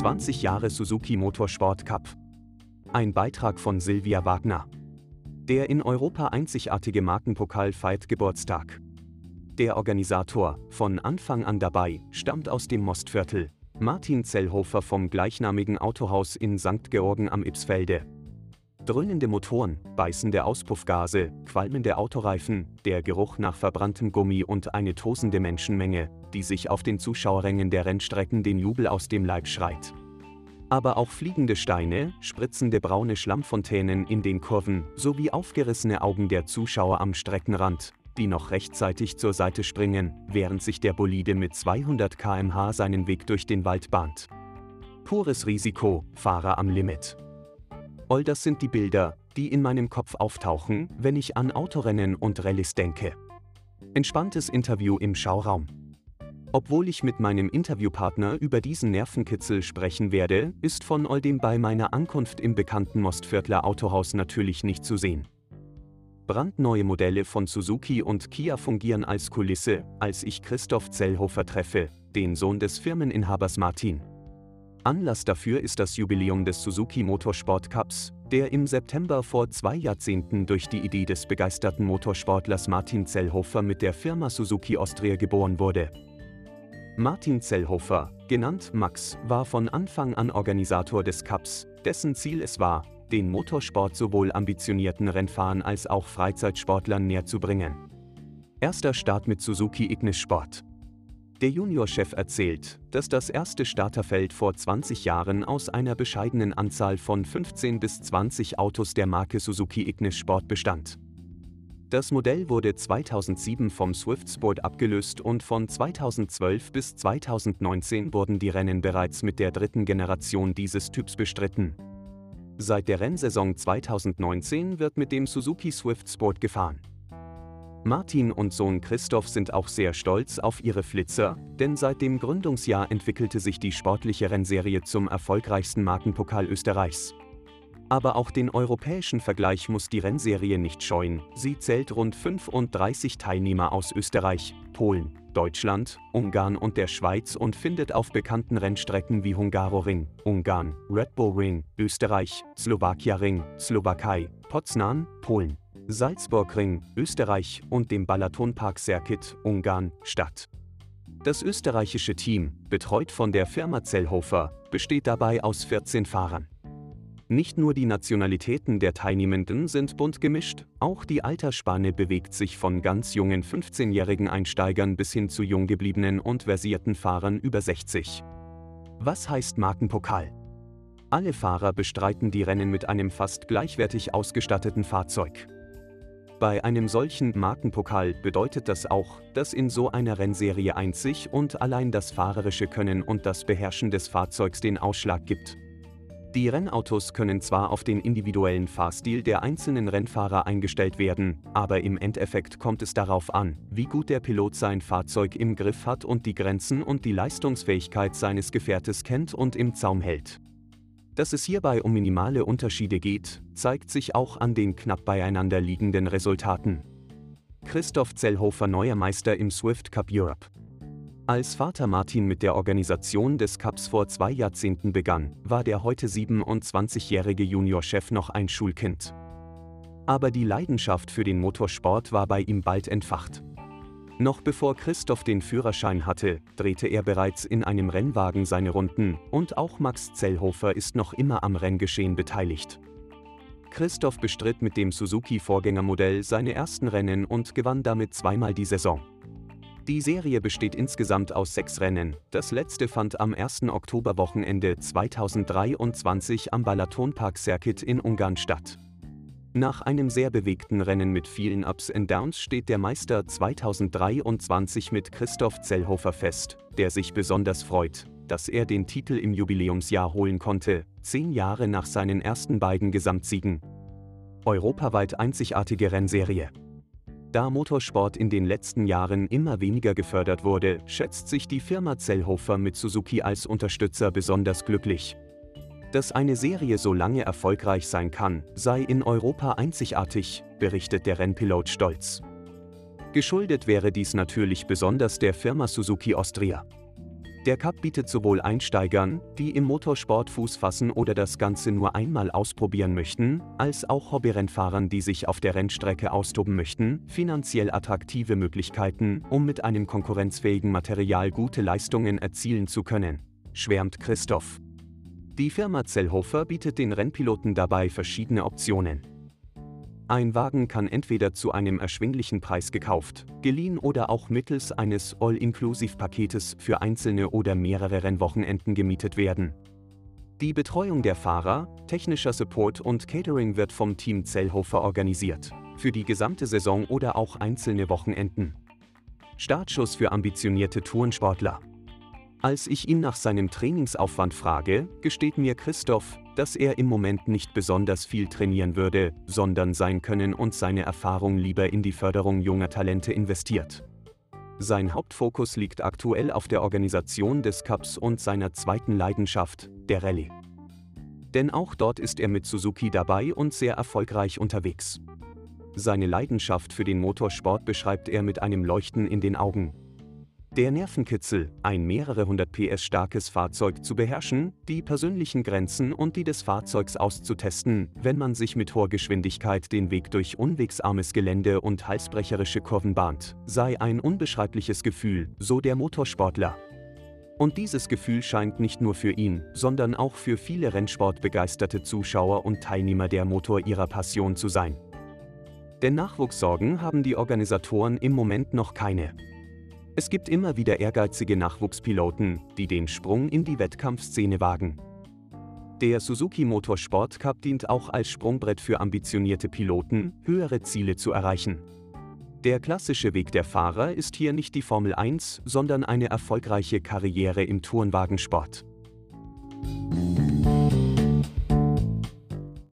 20 Jahre Suzuki Motorsport Cup. Ein Beitrag von Silvia Wagner. Der in Europa einzigartige Markenpokal feiert Geburtstag. Der Organisator, von Anfang an dabei, stammt aus dem Mostviertel. Martin Zellhofer vom gleichnamigen Autohaus in St. Georgen am Ipsfelde. Dröhnende Motoren, beißende Auspuffgase, qualmende Autoreifen, der Geruch nach verbranntem Gummi und eine tosende Menschenmenge, die sich auf den Zuschauerrängen der Rennstrecken den Jubel aus dem Leib schreit. Aber auch fliegende Steine, spritzende braune Schlammfontänen in den Kurven sowie aufgerissene Augen der Zuschauer am Streckenrand, die noch rechtzeitig zur Seite springen, während sich der Bolide mit 200 km/h seinen Weg durch den Wald bahnt. Pures Risiko, Fahrer am Limit. All das sind die Bilder, die in meinem Kopf auftauchen, wenn ich an Autorennen und Rallyes denke. Entspanntes Interview im Schauraum. Obwohl ich mit meinem Interviewpartner über diesen Nervenkitzel sprechen werde, ist von all dem bei meiner Ankunft im bekannten Mostviertler Autohaus natürlich nicht zu sehen. Brandneue Modelle von Suzuki und Kia fungieren als Kulisse, als ich Christoph Zellhofer treffe, den Sohn des Firmeninhabers Martin. Anlass dafür ist das Jubiläum des Suzuki Motorsport Cups, der im September vor zwei Jahrzehnten durch die Idee des begeisterten Motorsportlers Martin Zellhofer mit der Firma Suzuki Austria geboren wurde. Martin Zellhofer, genannt Max, war von Anfang an Organisator des Cups, dessen Ziel es war, den Motorsport sowohl ambitionierten Rennfahrern als auch Freizeitsportlern näher zu bringen. Erster Start mit Suzuki Ignis Sport. Der Juniorchef erzählt, dass das erste Starterfeld vor 20 Jahren aus einer bescheidenen Anzahl von 15 bis 20 Autos der Marke Suzuki Ignis Sport bestand. Das Modell wurde 2007 vom Swift Sport abgelöst und von 2012 bis 2019 wurden die Rennen bereits mit der dritten Generation dieses Typs bestritten. Seit der Rennsaison 2019 wird mit dem Suzuki Swift Sport gefahren. Martin und Sohn Christoph sind auch sehr stolz auf ihre Flitzer, denn seit dem Gründungsjahr entwickelte sich die sportliche Rennserie zum erfolgreichsten Markenpokal Österreichs. Aber auch den europäischen Vergleich muss die Rennserie nicht scheuen. Sie zählt rund 35 Teilnehmer aus Österreich, Polen, Deutschland, Ungarn und der Schweiz und findet auf bekannten Rennstrecken wie Hungaroring, Ungarn, Red Bull Ring, Österreich, Slowakia Ring, Slowakei, Poznan, Polen, Salzburgring, Österreich und dem Balatonpark Circuit, Ungarn, statt. Das österreichische Team, betreut von der Firma Zellhofer, besteht dabei aus 14 Fahrern. Nicht nur die Nationalitäten der Teilnehmenden sind bunt gemischt, auch die Altersspanne bewegt sich von ganz jungen 15-jährigen Einsteigern bis hin zu jung gebliebenen und versierten Fahrern über 60. Was heißt Markenpokal? Alle Fahrer bestreiten die Rennen mit einem fast gleichwertig ausgestatteten Fahrzeug. Bei einem solchen Markenpokal bedeutet das auch, dass in so einer Rennserie einzig und allein das fahrerische Können und das Beherrschen des Fahrzeugs den Ausschlag gibt. Die Rennautos können zwar auf den individuellen Fahrstil der einzelnen Rennfahrer eingestellt werden, aber im Endeffekt kommt es darauf an, wie gut der Pilot sein Fahrzeug im Griff hat und die Grenzen und die Leistungsfähigkeit seines Gefährtes kennt und im Zaum hält. Dass es hierbei um minimale Unterschiede geht, zeigt sich auch an den knapp beieinander liegenden Resultaten. Christoph Zellhofer neuer Meister im Swift Cup Europe. Als Vater Martin mit der Organisation des Cups vor zwei Jahrzehnten begann, war der heute 27-jährige Juniorchef noch ein Schulkind. Aber die Leidenschaft für den Motorsport war bei ihm bald entfacht. Noch bevor Christoph den Führerschein hatte, drehte er bereits in einem Rennwagen seine Runden und auch Max Zellhofer ist noch immer am Renngeschehen beteiligt. Christoph bestritt mit dem Suzuki-Vorgängermodell seine ersten Rennen und gewann damit zweimal die Saison. Die Serie besteht insgesamt aus sechs Rennen. Das letzte fand am 1. Oktoberwochenende 2023 am Balatonpark Circuit in Ungarn statt. Nach einem sehr bewegten Rennen mit vielen Ups and Downs steht der Meister 2023 mit Christoph Zellhofer fest, der sich besonders freut, dass er den Titel im Jubiläumsjahr holen konnte, zehn Jahre nach seinen ersten beiden Gesamtsiegen. Europaweit einzigartige Rennserie. Da Motorsport in den letzten Jahren immer weniger gefördert wurde, schätzt sich die Firma Zellhofer mit Suzuki als Unterstützer besonders glücklich. Dass eine Serie so lange erfolgreich sein kann, sei in Europa einzigartig, berichtet der Rennpilot stolz. Geschuldet wäre dies natürlich besonders der Firma Suzuki Austria. Der Cup bietet sowohl Einsteigern, die im Motorsport Fuß fassen oder das Ganze nur einmal ausprobieren möchten, als auch Hobbyrennfahrern, die sich auf der Rennstrecke austoben möchten, finanziell attraktive Möglichkeiten, um mit einem konkurrenzfähigen Material gute Leistungen erzielen zu können, schwärmt Christoph. Die Firma Zellhofer bietet den Rennpiloten dabei verschiedene Optionen. Ein Wagen kann entweder zu einem erschwinglichen Preis gekauft, geliehen oder auch mittels eines All-Inclusive-Paketes für einzelne oder mehrere Rennwochenenden gemietet werden. Die Betreuung der Fahrer, technischer Support und Catering wird vom Team Zellhofer organisiert, für die gesamte Saison oder auch einzelne Wochenenden. Startschuss für ambitionierte Tourensportler. Als ich ihn nach seinem Trainingsaufwand frage, gesteht mir Christoph, dass er im Moment nicht besonders viel trainieren würde, sondern sein Können und seine Erfahrung lieber in die Förderung junger Talente investiert. Sein Hauptfokus liegt aktuell auf der Organisation des Cups und seiner zweiten Leidenschaft, der Rallye. Denn auch dort ist er mit Suzuki dabei und sehr erfolgreich unterwegs. Seine Leidenschaft für den Motorsport beschreibt er mit einem Leuchten in den Augen, der Nervenkitzel, ein mehrere hundert PS starkes Fahrzeug zu beherrschen, die persönlichen Grenzen und die des Fahrzeugs auszutesten, wenn man sich mit hoher Geschwindigkeit den Weg durch unwegsarmes Gelände und halsbrecherische Kurven bahnt, sei ein unbeschreibliches Gefühl, so der Motorsportler. Und dieses Gefühl scheint nicht nur für ihn, sondern auch für viele Rennsportbegeisterte Zuschauer und Teilnehmer der Motor ihrer Passion zu sein. Denn Nachwuchssorgen haben die Organisatoren im Moment noch keine. Es gibt immer wieder ehrgeizige Nachwuchspiloten, die den Sprung in die Wettkampfszene wagen. Der Suzuki Motorsport Cup dient auch als Sprungbrett für ambitionierte Piloten, höhere Ziele zu erreichen. Der klassische Weg der Fahrer ist hier nicht die Formel 1, sondern eine erfolgreiche Karriere im Tourenwagensport.